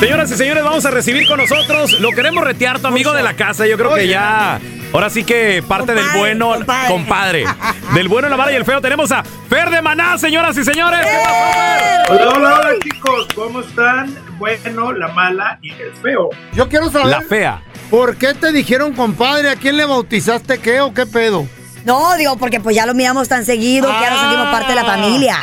Señoras y señores, vamos a recibir con nosotros. Lo queremos retear, tu amigo de la casa. Yo creo que ya. Ahora sí que parte del bueno, compadre. Del bueno, la mala y el feo. Tenemos a Fer de Maná, señoras y señores. ¿Qué pasó, Fer? Hola, hola, hola, chicos. ¿Cómo están? Bueno, la mala y el feo. Yo quiero saber. La fea. ¿Por qué te dijeron compadre? ¿A quién le bautizaste qué o qué pedo? No, digo, porque pues ya lo miramos tan seguido que ya nos sentimos parte de la familia.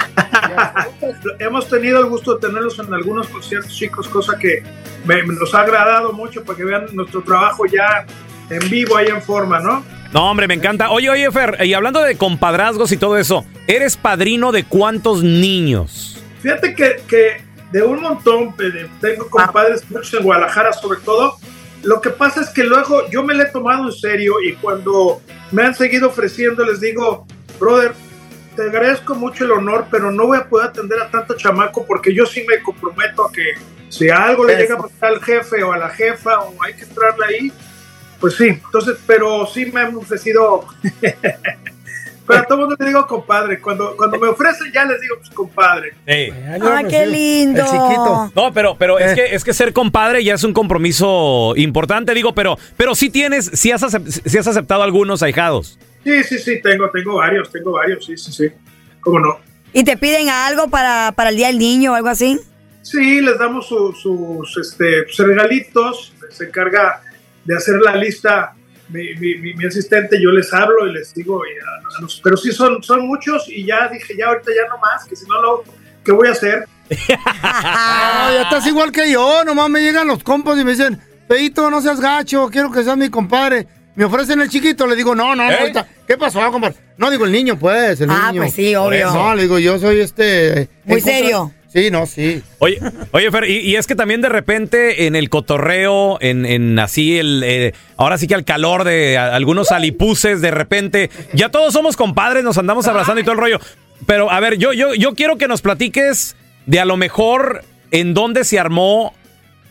Hemos tenido el gusto de tenerlos en algunos conciertos, chicos, cosa que me, me nos ha agradado mucho para que vean nuestro trabajo ya en vivo, ahí en forma, ¿no? No, hombre, me encanta. Oye, oye, Fer, y hablando de compadrazgos y todo eso, ¿eres padrino de cuántos niños? Fíjate que, que de un montón, tengo compadres muchos en Guadalajara sobre todo. Lo que pasa es que luego yo me lo he tomado en serio y cuando me han seguido ofreciendo les digo, brother, te agradezco mucho el honor, pero no voy a poder atender a tanto chamaco porque yo sí me comprometo a que si algo le llega a pasar al jefe o a la jefa o hay que entrarle ahí, pues sí, entonces, pero sí me han ofrecido. Pero a todo mundo le digo compadre. Cuando, cuando me ofrecen, ya les digo pues, compadre. ¡Ah, qué lindo! El chiquito. No, pero, pero es, que, es que ser compadre ya es un compromiso importante, digo, pero, pero sí tienes, sí has, sí has aceptado algunos ahijados. Sí, sí, sí, tengo, tengo varios, tengo varios, sí, sí, sí. ¿Cómo no? ¿Y te piden algo para, para el Día del Niño o algo así? Sí, les damos su- sus este, sus regalitos, se encarga de hacer la lista mi, mi- mi- mi asistente, yo les hablo y les digo, y a- a los- pero sí son, son muchos y ya dije, ya ahorita ya no más, que si no, lo, ¿qué voy a hacer? No, ya estás igual que yo. Nomás me llegan los compas y me dicen, Peito, no seas gacho, quiero que seas mi compadre. Me ofrecen el chiquito, le digo, no, no, no, ¿Eh? ahorita, ¿qué pasó, compadre? No, digo el niño, pues, el Ah, niño. pues sí, obvio. No, le digo, yo soy este... Muy contra- serio. Sí, no, sí. Oye, oye, Fer, y, y es que también de repente en el cotorreo, en, en así el, eh, ahora sí que al calor de a- algunos alipuses, de repente, ya todos somos compadres, nos andamos abrazando y todo el rollo. Pero a ver, yo, yo, yo quiero que nos platiques de a lo mejor en dónde se armó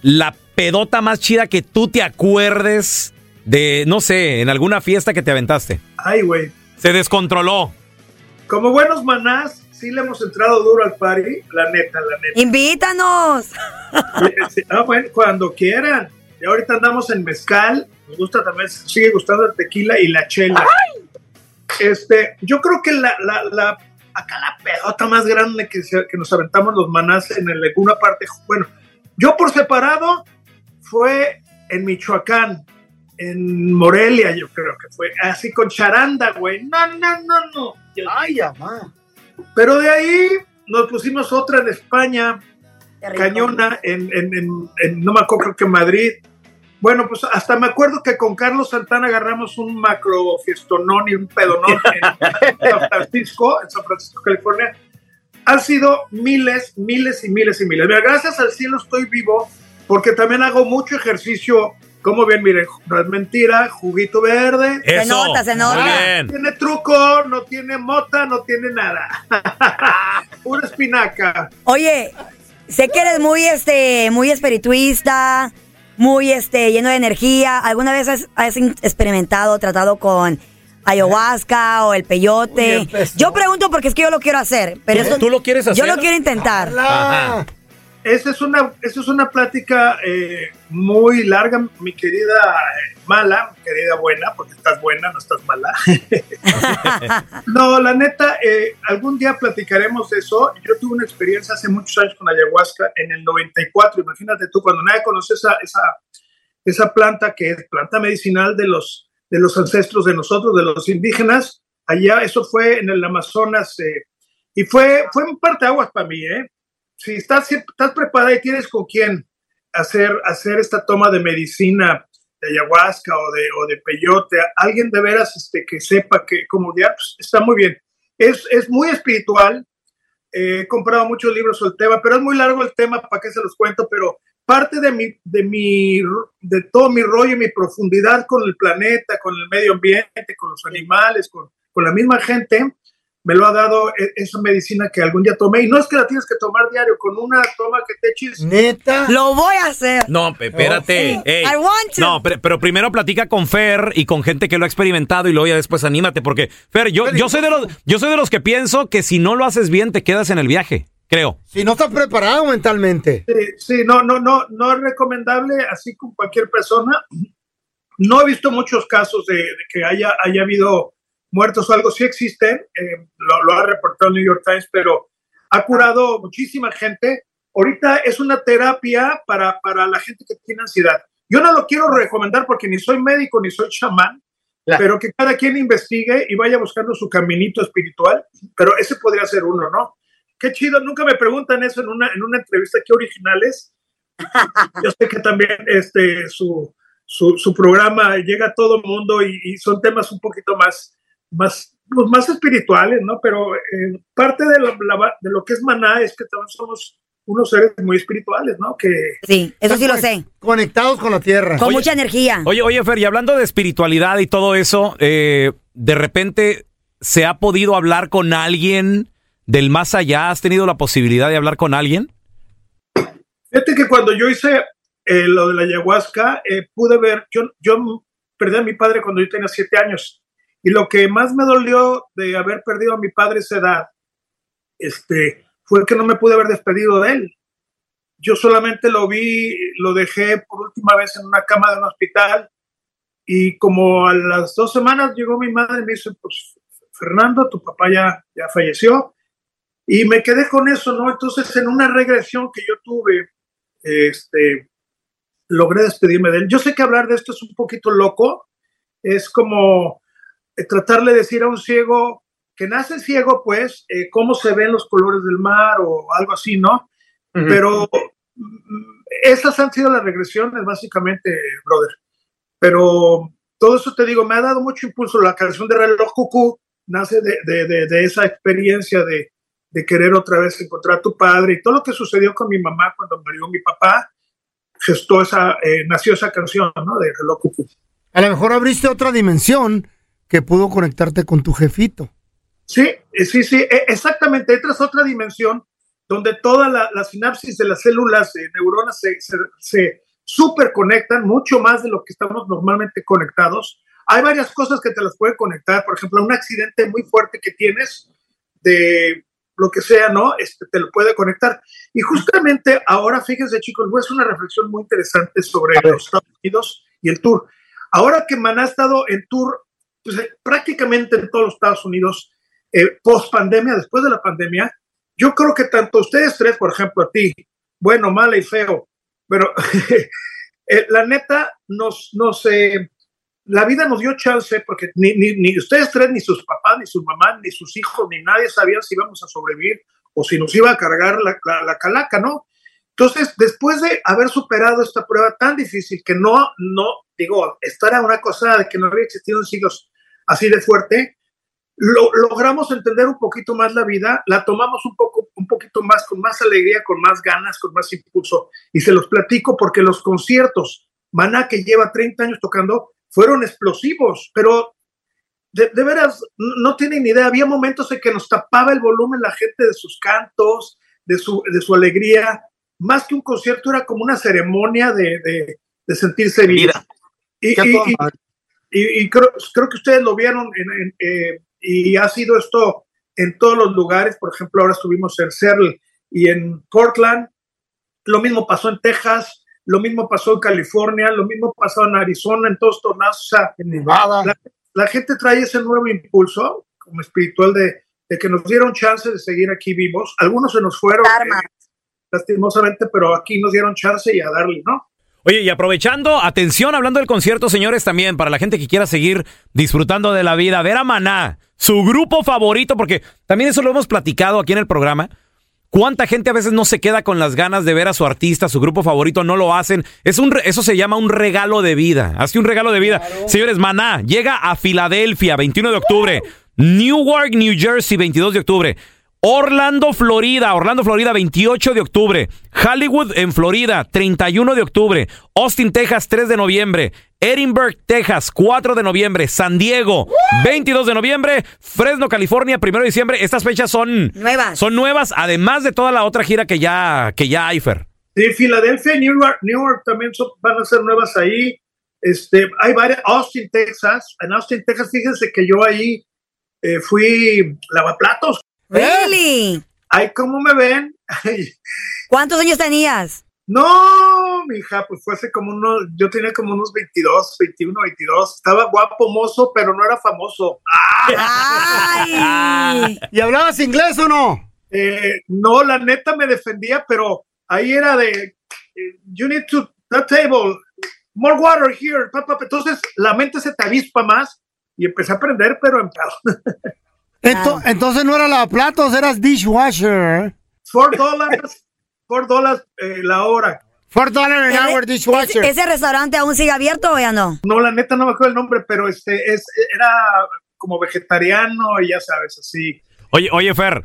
la pedota más chida que tú te acuerdes de, no sé, en alguna fiesta que te aventaste. Ay, güey. Se descontroló. Como buenos manás, sí le hemos entrado duro al party, la neta, la neta. ¡Invítanos! Ah, bueno, cuando quieran. Y ahorita andamos en mezcal, nos gusta también, sigue gustando el tequila y la chela. Este, yo creo que la, la, la- acá la pedota más grande que, se- que nos aventamos los manás en el- alguna parte, bueno, yo por separado fue en Michoacán, en Morelia, yo creo que fue, así con charanda, güey. No, no, no, no. Ay, mamá. Pero de ahí nos pusimos otra en España, cañona, en, en- en- en- no me acuerdo, creo que Madrid. Bueno, pues hasta me acuerdo que con Carlos Santana agarramos un macro fiestonón y un pedonón en San Francisco, en San Francisco, California. Han sido miles, miles y miles y miles. Mira, gracias al cielo estoy vivo porque también hago mucho ejercicio. Como ven, miren, no es mentira, juguito verde. Se nota, se nota. Muy No bien. tiene truco, no tiene mota, no tiene nada. Pura espinaca. Oye, sé que eres muy, este, muy espirituista, muy, este, lleno de energía. ¿Alguna vez has, experimentado, tratado con ayahuasca o el peyote? Uy, empezó. Yo pregunto porque es que yo lo quiero hacer, pero ¿Tú- esto- tú lo quieres Yo hacer? lo quiero intentar. Ajá. Esa es una, esa es una plática eh, muy larga, mi querida eh, mala, mi querida buena, porque estás buena, no estás mala. no, la neta, eh, algún día platicaremos de eso. Yo tuve una experiencia hace muchos años con ayahuasca en el 94. Imagínate tú, cuando nadie conoce esa, esa, esa planta que es planta medicinal de los, de los ancestros de nosotros, de los indígenas. Allá, eso fue en el Amazonas y fue, fue un parteaguas para mí, ¿eh? Si estás, estás preparada y tienes con quién hacer, hacer esta toma de medicina de ayahuasca o de, o de peyote, alguien de veras este, que sepa que como ya pues, está muy bien. Es, es muy espiritual. eh, he comprado muchos libros sobre el tema, pero es muy largo el tema, ¿para qué se los cuento? Pero parte de mi, de mi, de todo mi rollo y mi profundidad con el planeta, con el medio ambiente, con los animales, con, con la misma gente, me lo ha dado e- esa medicina que algún día tomé. Y no es que la tienes que tomar diario, con una toma que te eches. Neta. Lo voy a hacer. No, espérate. Oh. I want to. No, pero, pero primero platica con Fer y con gente que lo ha experimentado y luego ya después anímate porque Fer, yo, yo soy de los yo soy de los que pienso que si no lo haces bien te quedas en el viaje, creo. Si no estás preparado mentalmente. Sí, sí, no, no, no, no es recomendable así con cualquier persona. No he visto muchos casos de, de que haya, haya habido muertos o algo. Sí existen, eh, lo, lo ha reportado el New York Times, pero ha curado muchísima gente. Ahorita es una terapia para, para la gente que tiene ansiedad. Yo no lo quiero recomendar porque ni soy médico ni soy chamán, Claro. pero que cada quien investigue y vaya buscando su caminito espiritual. Pero ese podría ser uno, ¿no? Qué chido, nunca me preguntan eso en una, en una entrevista, qué originales. Yo sé que también este, su, su, su programa llega a todo el mundo y, y son temas un poquito más, más, pues, más espirituales, ¿no? Pero eh, parte de lo, la- de lo que es maná es que también somos unos seres muy espirituales, ¿no? Que Sí, eso sí lo sé. Conectados con la tierra. Con mucha energía. Oye, oye, Fer, y hablando de espiritualidad y todo eso, eh, de repente se ha podido hablar con alguien del más allá. ¿Has tenido la posibilidad de hablar con alguien? Fíjate que cuando yo hice eh, lo de la ayahuasca, eh, pude ver, yo, yo perdí a mi padre cuando yo tenía siete años. Y lo que más me dolió de haber perdido a mi padre esa edad, este, fue que no me pude haber despedido de él. Yo solamente lo vi, lo dejé por última vez en una cama de un hospital y como a las dos semanas llegó mi madre y me dice, pues Fernando, tu papá ya, ya falleció. Y me quedé con eso, ¿no? Entonces, en una regresión que yo tuve, este, logré despedirme de él. Yo sé que hablar de esto es un poquito loco, es como tratarle de decir a un ciego que nace ciego, pues, eh, cómo se ven los colores del mar o algo así, ¿no? Pero mm, esas han sido las regresiones, básicamente, brother. Pero todo eso te digo, me ha dado mucho impulso. La canción de Reloj Cucú nace de, de- de- de esa experiencia de, de querer otra vez encontrar a tu padre y todo lo que sucedió con mi mamá cuando murió mi papá, gestó esa, eh, nació esa canción, ¿no? De Reloj Cucú. A lo mejor abriste otra dimensión que pudo conectarte con tu jefito. Sí, eh, sí, sí, e- exactamente. Entras a otra dimensión donde toda la, la sinapsis de las células de neuronas se, se, se superconectan mucho más de lo que estamos normalmente conectados. Hay varias cosas que te las pueden conectar. Por ejemplo, un accidente muy fuerte que tienes de lo que sea, ¿no? Este, te lo puede conectar. Y justamente ahora, fíjense chicos, hacer una reflexión muy interesante sobre los Estados Unidos y el tour. Ahora que Man ha estado en tour pues, eh, prácticamente en todos los Estados Unidos, eh, post pandemia, después de la pandemia, yo creo que tanto ustedes tres, por ejemplo, a ti, bueno, mala y feo, pero eh, la neta, nos, nos, eh, la vida nos dio chance porque ni, ni, ustedes tres, ni sus papás, ni sus mamás, ni sus hijos, ni nadie sabían si íbamos a sobrevivir o si nos iba a cargar la, la, la calaca, ¿no? Entonces, después de haber superado esta prueba tan difícil que no, no, digo, esta era una cosa de que no había existido en siglos así de fuerte, lo, logramos entender un poquito más la vida, la tomamos un poco, un poquito más, con más alegría, con más ganas, con más impulso. Y se los platico porque los conciertos, Maná, que lleva 30 años tocando, fueron explosivos, pero de, de, veras, no tienen ni idea. Había momentos en que nos tapaba el volumen la gente de sus cantos, de su, de su alegría. Más que un concierto, era como una ceremonia de, de, de sentirse vida. Y, y, y, y, creo, creo, que ustedes lo vieron en, en, eh, y ha sido esto en todos los lugares. Por ejemplo, ahora estuvimos en Seattle y en Portland. Lo mismo pasó en Texas, lo mismo pasó en California, lo mismo pasó en Arizona, en todos estos lados. O sea, en Nevada. La, la, gente trae ese nuevo impulso como espiritual de, de, que nos dieron chance de seguir aquí vivos. Algunos se nos fueron, eh, lastimosamente, pero aquí nos dieron chance y a darle, ¿no? Oye, y aprovechando, atención, hablando del concierto, señores, también, para la gente que quiera seguir disfrutando de la vida, ver a Maná, su grupo favorito, porque también eso lo hemos platicado aquí en el programa. ¿Cuánta gente a veces no se queda con las ganas de ver a su artista, su grupo favorito, no lo hacen? Es un, eso se llama un regalo de vida. Hace un regalo de vida. Claro. Señores, Maná llega a Filadelfia, 21 de octubre. Newark, New Jersey, 22 de octubre. Orlando, Florida, Orlando, Florida, 28 de octubre. Hollywood, en Florida, 31 de octubre. Austin, Texas, 3 de noviembre. Edinburgh, Texas, 4 de noviembre. San Diego, 22 de noviembre. Fresno, California, 1 de diciembre. Estas fechas son nuevas. Son nuevas, además de toda la otra gira que ya, que ya hay, Fer. Sí, Filadelfia y Newark, Newark también son, van a ser nuevas ahí. Este, hay varias, Austin, Texas. En Austin, Texas, fíjense que yo ahí eh, fui lavaplatos. Really? Ay, ¿cómo me ven? ¿Cuántos años tenías? No, mija, pues fue hace como unos, yo tenía como unos 22, 21, 22. Estaba guapo, mozo, pero no era famoso. ¡Ay! ¿Y hablabas inglés o no? Eh, no, la neta me defendía, pero ahí era de, you need to, that table, more water here, papá. Entonces la mente se te avispa más y empecé a aprender, pero en Ento, entonces no era lavaplatos, eras dishwasher. Four dólares, four dólares eh, la hora. Four dólares an hour dishwasher. ¿Ese, ¿Ese, restaurante aún sigue abierto o ya no? No, la neta no me acuerdo el nombre, pero este es era como vegetariano y ya sabes, así. Oye, oye, Fer,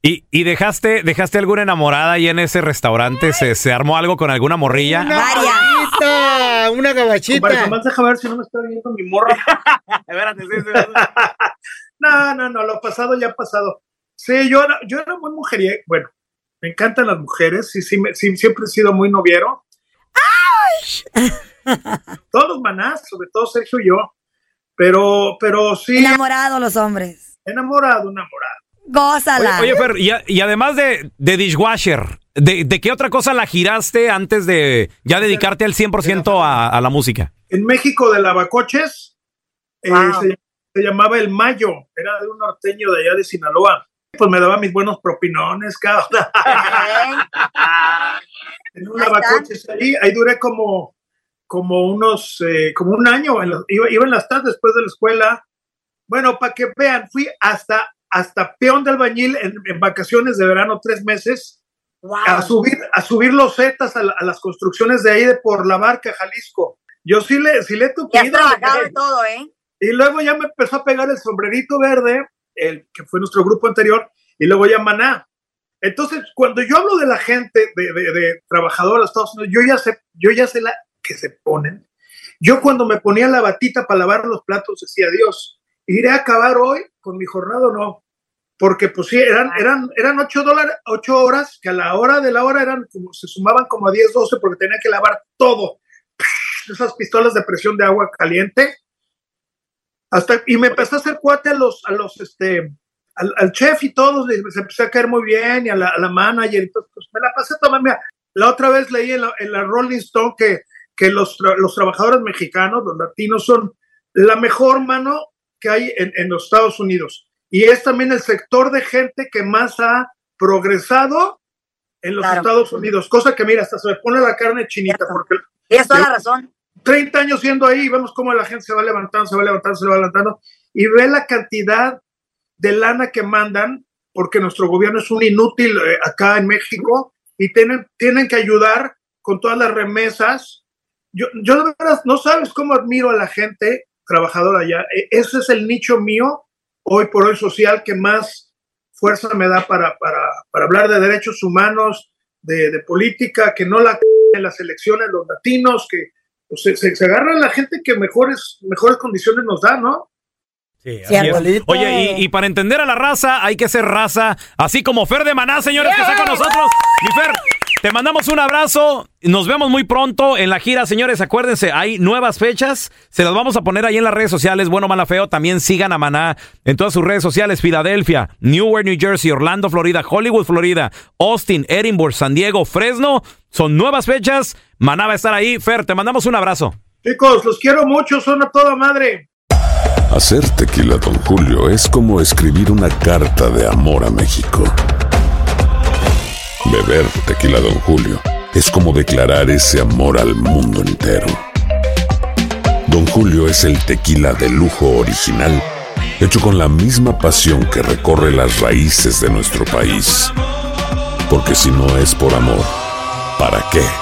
¿y, y dejaste, dejaste alguna enamorada ahí en ese restaurante? ¿Se, se armó algo con alguna morrilla? Una gabachita, una gabachita. Vale, nomás deja ver si no me está viendo mi morra. Espérate, sí, sí. No, no, no, lo pasado ya ha pasado. Sí, yo era, yo era muy mujeriego. Bueno, me encantan las mujeres. Sí, sí, me, sí siempre he sido muy noviero. ¡Ay! Todos los manás, sobre todo Sergio y yo. Pero, pero sí. Enamorado los hombres. Enamorado, enamorado. Gózala. Oye, oye Fer, y, y, además de, de dishwasher, ¿de, ¿de, qué otra cosa la giraste antes de ya dedicarte al 100% a, a la música? En México de lavacoches. Wow. Eh, se, se llamaba El Mayo, era de un norteño de allá de Sinaloa. Pues me daba mis buenos propinones, cabrón. en un lavacoches ahí, ahí duré como, como unos, eh, como un año, en los, iba, iba, en las tardes después de la escuela. Bueno, para que vean, fui hasta, hasta peón de albañil en, en vacaciones de verano, tres meses, wow. a subir, a subir los zetas a, a, las construcciones de ahí de por la barca, Jalisco. Yo sí le, sí le tupido. Ya has trabajado de todo, ¿eh? Y luego ya me empezó a pegar el sombrerito verde, el que fue nuestro grupo anterior, y luego ya Maná. Entonces, cuando yo hablo de la gente, de, de, de trabajadores de Estados Unidos, yo ya sé, yo ya sé la que se ponen. Yo cuando me ponía la batita para lavar los platos decía, Dios, ¿iré a acabar hoy con mi jornada o no? Porque pues sí, eran, eran, eran ocho, dólares, ocho horas, que a la hora de la hora eran como, se sumaban como a 10, 12 porque tenía que lavar todo. Esas pistolas de presión de agua caliente hasta, y me empezó a hacer cuate a los, a los, este, al, al chef y todos les empecé a caer muy bien y a la, a la manager. Entonces, pues me la pasé tomando. Mira, la otra vez leí en la, en la Rolling Stone que, que los, tra- los trabajadores mexicanos, los latinos, son la mejor mano que hay en, en los Estados Unidos. Y es también el sector de gente que más ha progresado en los Claro. Estados Unidos. Cosa que, mira, hasta se me pone la carne chinita, porque Tienes toda la razón. 30 años siendo ahí, vemos cómo la gente se va levantando, se va levantando, se va levantando, y ve la cantidad de lana que mandan, porque nuestro gobierno es un inútil eh, acá en México, y tienen, tienen que ayudar con todas las remesas. Yo, yo de verdad, no sabes cómo admiro a la gente trabajadora allá. E- Ese es el nicho mío, hoy por hoy social, que más fuerza me da para, para, para hablar de derechos humanos, de, de política, que no la en las elecciones los latinos, que pues, se, se, se agarra la gente que mejores, mejores condiciones nos da, ¿no? Sí, así es. Oye, y, y para entender a la raza hay que ser raza, así como Fer de Maná, señores, que está con nosotros. Mi Fer, te mandamos un abrazo. Nos vemos muy pronto en la gira, señores. Acuérdense, hay nuevas fechas. Se las vamos a poner ahí en las redes sociales. Bueno, mala, feo. También sigan a Maná en todas sus redes sociales. Filadelfia, Newark, New Jersey, Orlando, Florida, Hollywood, Florida, Austin, Edinburgh, San Diego, Fresno. Son nuevas fechas. Maná va a estar ahí. Fer, te mandamos un abrazo. Chicos, los quiero mucho, son a toda madre. Hacer tequila, Don Julio, es como escribir una carta de amor a México. Beber tequila, Don Julio, es como declarar ese amor al mundo entero. Don Julio es el tequila de lujo original, hecho con la misma pasión que recorre las raíces de nuestro país. Porque si no es por amor, ¿para qué?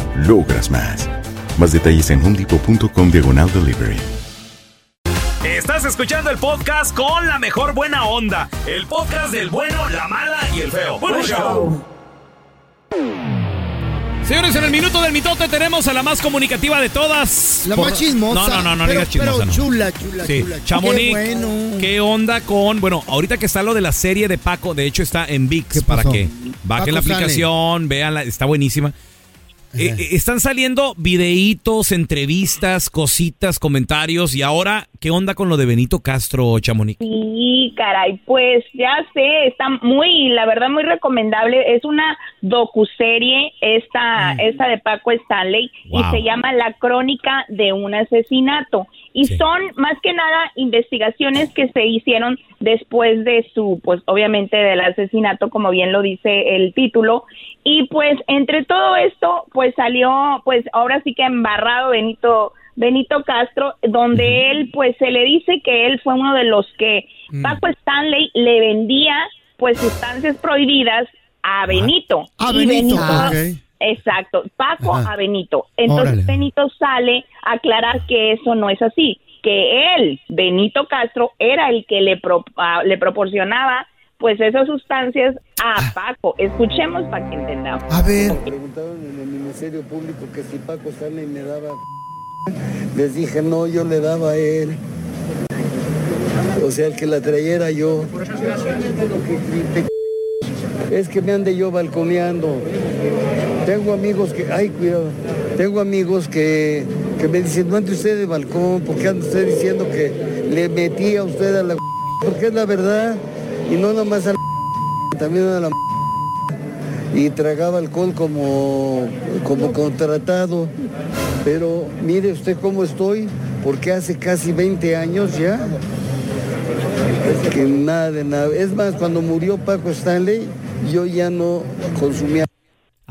logras más. Más detalles en homedepot.com diagonal delivery. Estás escuchando el podcast con la mejor buena onda. El podcast del bueno, la mala y el feo. Bueno, show. Señores, en el minuto del mitote tenemos a la más comunicativa de todas. La Por- más chismosa. No, no, no, no pero, digas chismosa. Pero no. chula, chula, Sí, chula. Chamonix, Qué bueno. ¿qué onda con...? Bueno, ahorita que está lo de la serie de Paco, de hecho está en VIX ¿Qué para pasó? que bajen la Paco sale. aplicación, veanla, está buenísima. Eh, eh, están saliendo videitos, entrevistas, cositas, comentarios y ahora, ¿qué onda con lo de Benito Castro, Chamonix? Sí, caray, pues ya sé, está muy, la verdad, muy recomendable. Es una docuserie, esta, esta de Paco Stanley, Wow. y se llama La Crónica de un Asesinato. Y Sí. son más que nada investigaciones que se hicieron después de su, pues obviamente del asesinato, como bien lo dice el título. Y pues entre todo esto, pues salió, pues ahora sí que embarrado Benito Benito Castro, donde él, pues se le dice que él fue uno de los que Paco Stanley le vendía, pues sustancias prohibidas a Benito. Ah, Y Benito, Benito-. Exacto, Paco Ajá. a Benito. Entonces Órale. Benito sale a aclarar que eso no es así, que él, Benito Castro, era el que le, pro- ah, le proporcionaba pues esas sustancias a Ah. Paco. Escuchemos para que entendamos. A ver. preguntaron en el Ministerio Público que si Paco Stanley me daba les dije no, yo le daba a él o sea, el que la traía era yo es que me ande yo balconeando tengo amigos que, ay cuidado tengo amigos que, que me dicen no ande usted de balcón porque anda usted diciendo que le metí a usted a la porque es la verdad y no nomás a la también a la y tragaba alcohol como, como contratado. Pero mire usted cómo estoy, porque hace casi 20 años ya que nada de nada. Es más, cuando murió Paco Stanley, yo ya no consumía.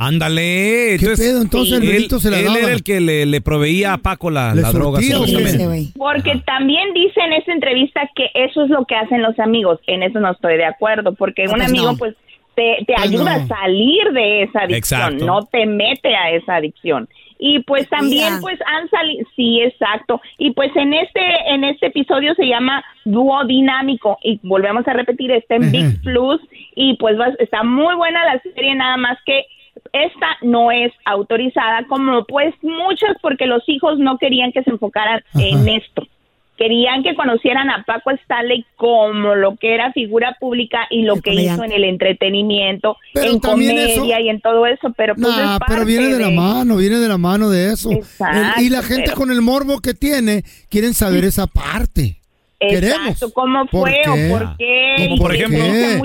Ándale. ¿Qué pedo? Entonces el él, se la él daba. era el que le, le proveía a Paco la, ¿Le la droga. supuestamente. Porque también dice en esa entrevista que eso es lo que hacen los amigos. En eso no estoy de acuerdo, porque No, un pues amigo no. pues te, te Pues ayuda no. a salir de esa adicción, Exacto. no te mete a esa adicción. Y pues también pues han salido, sí, exacto. Y pues en este en este episodio se llama Dúo Dinámico y volvemos a repetir, está en Big Plus y pues va- está muy buena la serie, nada más que esta no es autorizada como pues muchas porque los hijos no querían que se enfocaran en esto. Querían que conocieran a Paco Stanley como lo que era figura pública y lo El que hizo en el entretenimiento, Pero en comedia eso- y en todo eso, pero pues Nah, es pero viene de la mano, viene de la mano de eso. Exacto, El- y la gente pero- con el morbo que tiene quieren saber esa parte. Queremos. Exacto, cómo ¿Por fue o por qué. Por ejemplo- se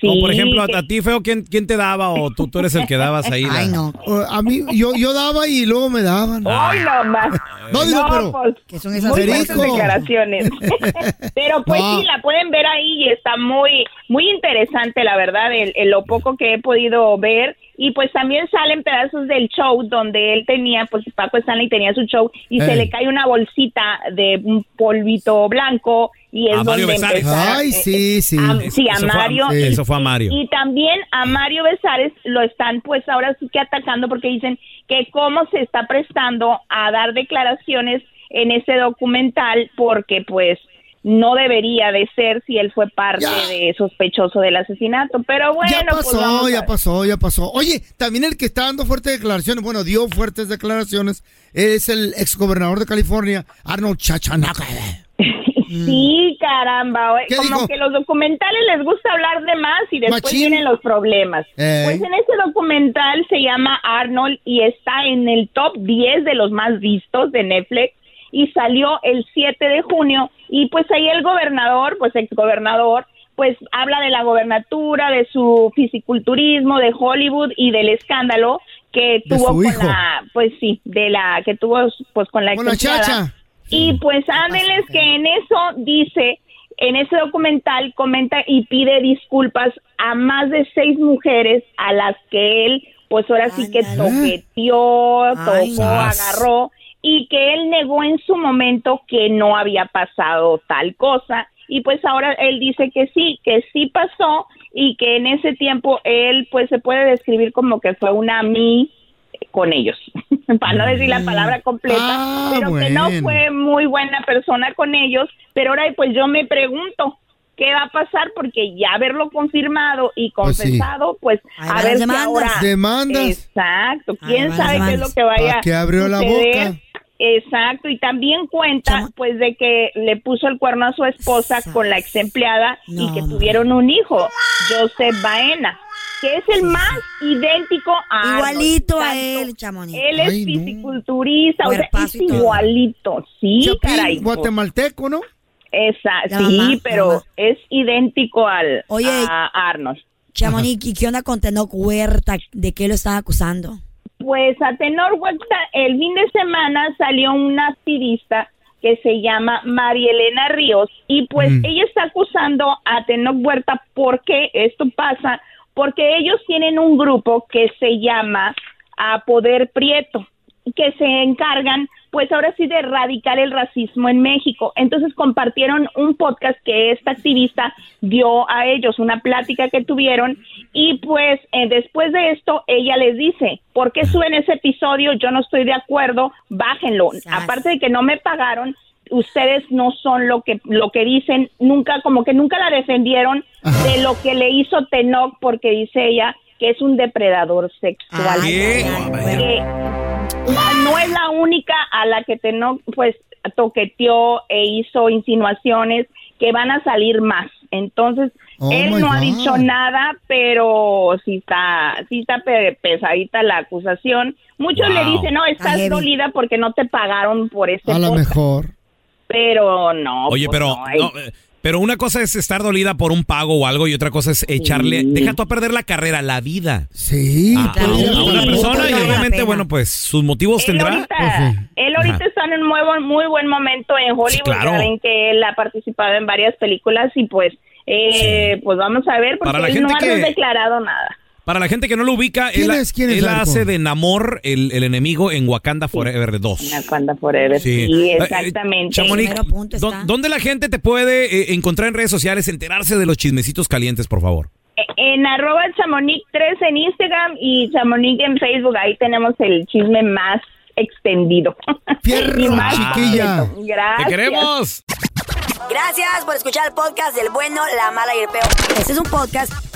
Como por ejemplo, a, que- a ti, Feo, ¿quién, ¿quién te daba? O tú, tú eres el que dabas ahí. la- Ay, no. O, A mí, yo, yo daba y luego me daban. Ay, no más. No, digo, pero- pues, ¿Qué son esas muy declaraciones. pero pues No. sí, la pueden ver ahí y está muy, muy interesante, la verdad, el, el lo poco que he podido ver. Y pues también salen pedazos del show donde él tenía, pues Paco Stanley tenía su show y se le cae una bolsita de un polvito blanco y es A Mario donde Besares. Ay, sí, sí. a- sí, a Eso fue- Mario. sí. Eso fue a Mario. Y también a Mario Besares lo están pues ahora sí que atacando porque dicen que cómo se está prestando a dar declaraciones en ese documental porque pues no debería de ser si él fue parte Ya. de sospechoso del asesinato. Pero bueno, ya pues pasó, vamos a ya pasó, ya pasó. Oye, también el que está dando fuertes declaraciones, bueno, dio fuertes declaraciones, es el exgobernador de California, Arnold Chachanaca. Sí, caramba. oye, ¿Qué Como dijo? que los documentales les gusta hablar de más y después Machín. vienen los problemas. Ey. Pues en ese documental se llama Arnold y está en el top 10 de los más vistos de Netflix y salió el 7 de junio y pues ahí el gobernador, pues ex gobernador, pues habla de la gobernatura, de su fisiculturismo, de Hollywood y del escándalo que De tuvo con hijo. la, pues sí, de la que tuvo pues con la Con la chacha. Y pues ándenles que en eso dice, en ese documental comenta y pide disculpas a más de seis mujeres a las que él, pues ahora sí que toqueteó, tocó, agarró y que él negó en su momento que no había pasado tal cosa. Y pues ahora él dice que sí, que sí pasó y que en ese tiempo él pues se puede describir como que fue una mí con ellos, para no decir la palabra completa, Ah, pero que no fue muy buena persona con ellos, pero ahora pues yo me pregunto, ¿qué va a pasar? Porque ya haberlo confirmado y Pues sí. confesado, pues, a ver si demandas. ahora... Demandas. Exacto, quién sabe qué es lo que vaya Pa' que abrió la suceder. boca. Exacto, y también cuenta Chama- pues de que le puso el cuerno a su esposa con la ex empleada y que tuvieron un hijo, Joseph Baena, que es el más idéntico a Arnold. Igualito a Exacto. él, Chamonix. Él es Ay, no. fisiculturista, o sea, es igualito, sí, Chapín, caray. guatemalteco, ¿no? Esa, La sí, mamá, pero mamá. es idéntico al Oye, a Arnold. Chamonix, ¿y qué onda con Tenoch Huerta? ¿De qué lo están acusando? Pues a tenor Huerta, el fin de semana salió una activista que se llama María Elena Ríos y pues Mm. ella está acusando a Tenoch Huerta porque esto pasa porque ellos tienen un grupo que se llama a Poder Prieto que se encargan pues ahora sí de erradicar el racismo en México. Entonces compartieron un podcast que esta activista dio a ellos, una plática que tuvieron y pues eh, después de esto ella les dice, ¿por qué suben ese episodio? Yo no estoy de acuerdo, bájenlo. Aparte de que no me pagaron, ustedes no son lo que lo que dicen, nunca como que nunca la defendieron de lo que le hizo Tenoch porque dice ella que es un depredador sexual. Ay, ay, Que no es la única a la que Tenoch pues toqueteó e hizo insinuaciones que van a salir más. Entonces, Oh, él no ha dicho nada, pero sí está, sí está pe- pesadita la acusación. Muchos Wow. le dicen, no, Está estás dolida porque no te pagaron por este A lo podcast". mejor. Pero no. Oye, pues pero no, ay. no, eh, pero una cosa es estar dolida por un pago o algo y otra cosa es echarle, deja tú a perder la carrera, la vida Sí. a, a puede un- ir a una persona y obviamente, bueno, pues sus motivos él tendrá. ahorita, Pues sí. él ahorita Ajá. está en un muy buen, muy buen momento en Hollywood. claro. Saben que él ha participado en varias películas y pues, eh, pues vamos a ver porque Para la él gente no ha que- declarado nada. Para la gente que no lo ubica, ¿Quién él, es? ¿Quién es, él Larco? hace de Namor el, el enemigo en Wakanda Forever 2. Wakanda Forever, sí, Eh, eh, exactamente. Chamonix, Primero punto ¿dó- está. ¿dónde la gente te puede eh, encontrar en redes sociales, enterarse de los chismecitos calientes, por favor? En arroba chamonix 3 en Instagram y chamonix en Facebook, ahí tenemos el chisme más extendido. Fierro, Y más chiquilla. Gracias. ¡Te queremos! Gracias por escuchar el podcast del bueno, la mala y el peor. Este es un podcast